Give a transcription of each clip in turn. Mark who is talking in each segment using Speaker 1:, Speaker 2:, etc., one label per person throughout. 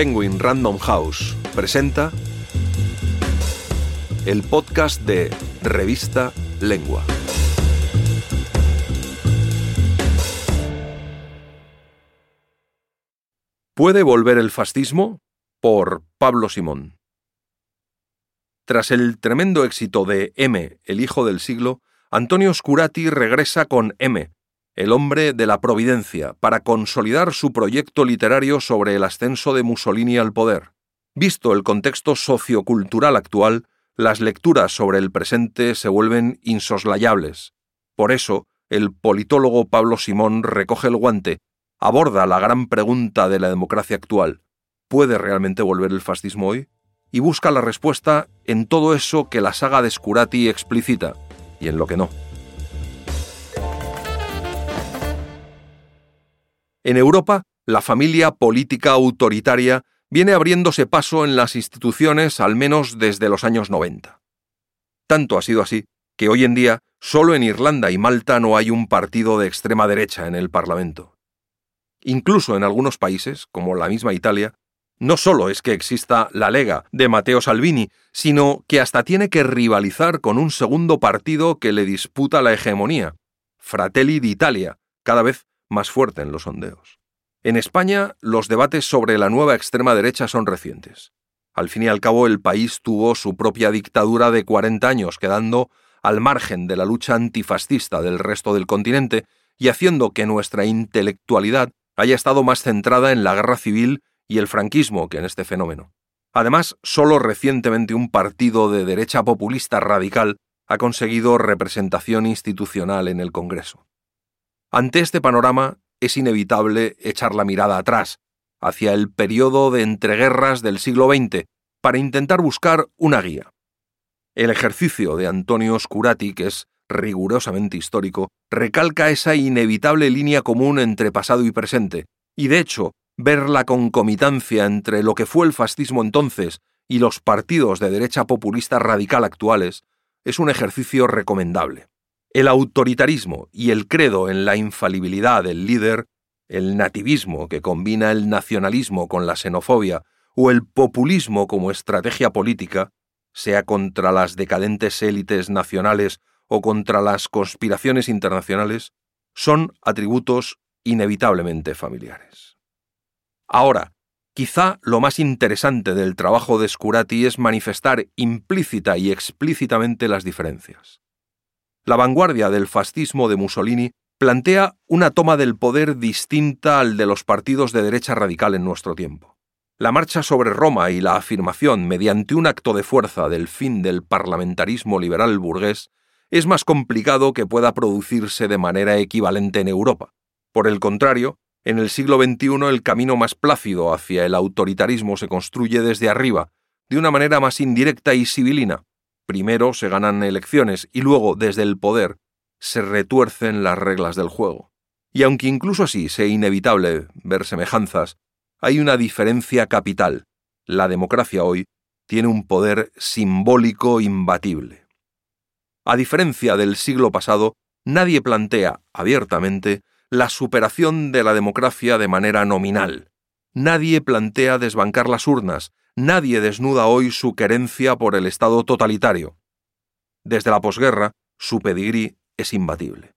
Speaker 1: Penguin Random House presenta el podcast de Revista Lengua. ¿Puede volver el fascismo? por Pablo Simón. Tras el tremendo éxito de M, el hijo del siglo, Antonio Scurati regresa con M, el hombre de la providencia, para consolidar su proyecto literario sobre el ascenso de Mussolini al poder. Visto el contexto sociocultural actual, las lecturas sobre el presente se vuelven insoslayables. Por eso, el politólogo Pablo Simón recoge el guante, aborda la gran pregunta de la democracia actual. ¿Puede realmente volver el fascismo hoy? Y busca la respuesta en todo eso que la saga de Scurati explicita, y en lo que no. En Europa, la familia política autoritaria viene abriéndose paso en las instituciones al menos desde los años 90. Tanto ha sido así que hoy en día solo en Irlanda y Malta no hay un partido de extrema derecha en el Parlamento. Incluso en algunos países, como la misma Italia, no solo es que exista la Lega de Matteo Salvini, sino que hasta tiene que rivalizar con un segundo partido que le disputa la hegemonía, Fratelli d'Italia, cada vez más fuerte en los sondeos. En España, los debates sobre la nueva extrema derecha son recientes. Al fin y al cabo, el país tuvo su propia dictadura de 40 años, quedando al margen de la lucha antifascista del resto del continente y haciendo que nuestra intelectualidad haya estado más centrada en la guerra civil y el franquismo que en este fenómeno. Además, solo recientemente un partido de derecha populista radical ha conseguido representación institucional en el Congreso. Ante este panorama es inevitable echar la mirada atrás, hacia el periodo de entreguerras del siglo XX, para intentar buscar una guía. El ejercicio de Antonio Scurati, que es rigurosamente histórico, recalca esa inevitable línea común entre pasado y presente, y de hecho, ver la concomitancia entre lo que fue el fascismo entonces y los partidos de derecha populista radical actuales es un ejercicio recomendable. El autoritarismo y el credo en la infalibilidad del líder, el nativismo que combina el nacionalismo con la xenofobia o el populismo como estrategia política, sea contra las decadentes élites nacionales o contra las conspiraciones internacionales, son atributos inevitablemente familiares. Ahora, quizá lo más interesante del trabajo de Scurati es manifestar implícita y explícitamente las diferencias. La vanguardia del fascismo de Mussolini plantea una toma del poder distinta al de los partidos de derecha radical en nuestro tiempo. La marcha sobre Roma y la afirmación mediante un acto de fuerza del fin del parlamentarismo liberal burgués es más complicado que pueda producirse de manera equivalente en Europa. Por el contrario, en el siglo XXI el camino más plácido hacia el autoritarismo se construye desde arriba, de una manera más indirecta y civilina, Primero se ganan elecciones y luego, desde el poder, se retuercen las reglas del juego. Y aunque incluso así sea inevitable ver semejanzas, hay una diferencia capital. La democracia hoy tiene un poder simbólico imbatible. A diferencia del siglo pasado, nadie plantea abiertamente la superación de la democracia de manera nominal. Nadie plantea desbancar las urnas, nadie desnuda hoy su querencia por el Estado totalitario. Desde la posguerra, su pedigrí es imbatible.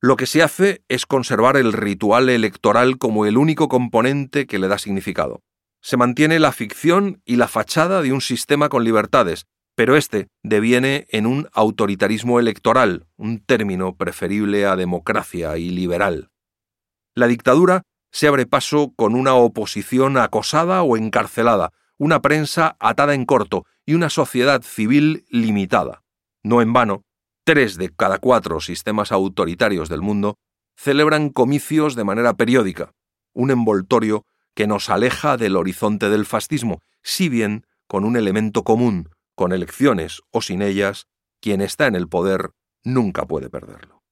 Speaker 1: Lo que se hace es conservar el ritual electoral como el único componente que le da significado. Se mantiene la ficción y la fachada de un sistema con libertades, pero este deviene en un autoritarismo electoral, un término preferible a democracia y liberal. La dictadura se abre paso con una oposición acosada o encarcelada, una prensa atada en corto y una sociedad civil limitada. No en vano, tres de cada cuatro sistemas autoritarios del mundo celebran comicios de manera periódica, un envoltorio que nos aleja del horizonte del fascismo, si bien con un elemento común, con elecciones o sin ellas, quien está en el poder nunca puede perderlo.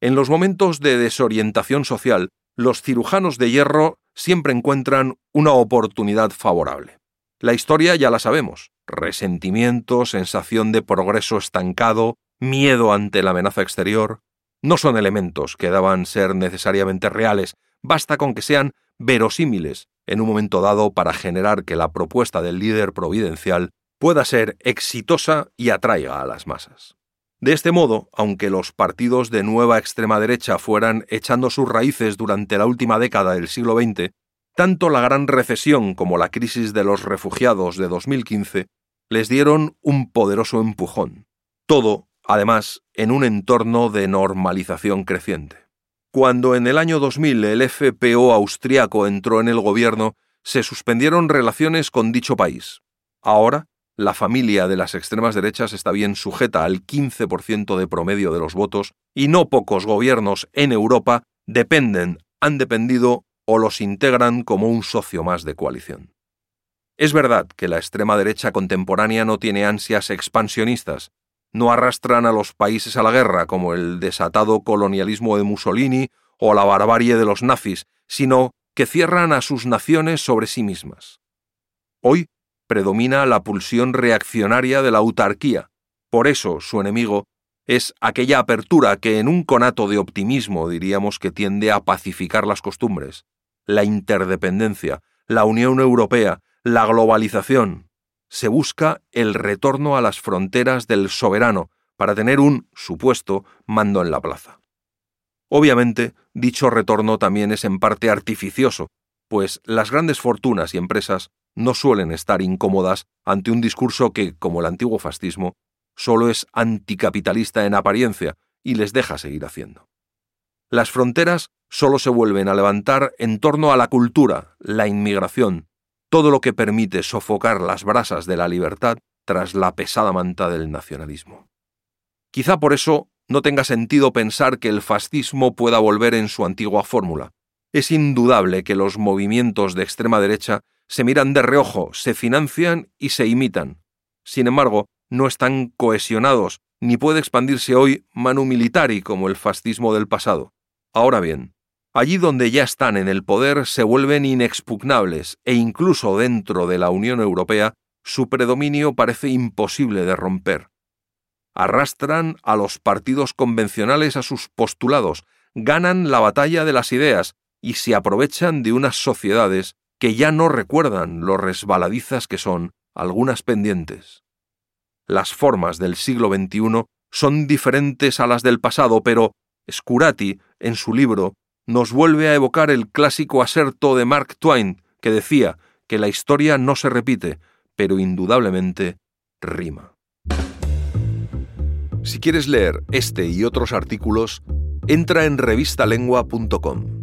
Speaker 1: En los momentos de desorientación social, los cirujanos de hierro siempre encuentran una oportunidad favorable. La historia ya la sabemos. Resentimiento, sensación de progreso estancado, miedo ante la amenaza exterior, no son elementos que daban ser necesariamente reales, basta con que sean verosímiles en un momento dado para generar que la propuesta del líder providencial pueda ser exitosa y atraiga a las masas. De este modo, aunque los partidos de nueva extrema derecha fueran echando sus raíces durante la última década del siglo XX, tanto la gran recesión como la crisis de los refugiados de 2015 les dieron un poderoso empujón. Todo, además, en un entorno de normalización creciente. Cuando en el año 2000 el FPO austriaco entró en el gobierno, se suspendieron relaciones con dicho país. Ahora, la familia de las extremas derechas está bien sujeta al 15% de promedio de los votos y no pocos gobiernos en Europa dependen, han dependido o los integran como un socio más de coalición. Es verdad que la extrema derecha contemporánea no tiene ansias expansionistas, no arrastran a los países a la guerra como el desatado colonialismo de Mussolini o la barbarie de los nazis, sino que cierran a sus naciones sobre sí mismas. Hoy predomina la pulsión reaccionaria de la autarquía, por eso su enemigo es aquella apertura que en un conato de optimismo diríamos que tiende a pacificar las costumbres, la interdependencia, la Unión Europea, la globalización, se busca el retorno a las fronteras del soberano para tener un supuesto mando en la plaza. Obviamente, dicho retorno también es en parte artificioso, pues las grandes fortunas y empresas no suelen estar incómodas ante un discurso que, como el antiguo fascismo, solo es anticapitalista en apariencia y les deja seguir haciendo. Las fronteras solo se vuelven a levantar en torno a la cultura, la inmigración, todo lo que permite sofocar las brasas de la libertad tras la pesada manta del nacionalismo. Quizá por eso no tenga sentido pensar que el fascismo pueda volver en su antigua fórmula. Es indudable que los movimientos de extrema derecha se miran de reojo, se financian y se imitan. Sin embargo, no están cohesionados, ni puede expandirse hoy manu militari como el fascismo del pasado. Ahora bien, Allí donde ya están en el poder se vuelven inexpugnables e incluso dentro de la Unión Europea su predominio parece imposible de romper. Arrastran a los partidos convencionales a sus postulados, ganan la batalla de las ideas y se aprovechan de unas sociedades que ya no recuerdan lo resbaladizas que son algunas pendientes. Las formas del siglo XXI son diferentes a las del pasado, pero Scurati, en su libro nos vuelve a evocar el clásico aserto de Mark Twain, que decía que la historia no se repite, pero indudablemente rima. Si quieres leer este y otros artículos, entra en revistalengua.com.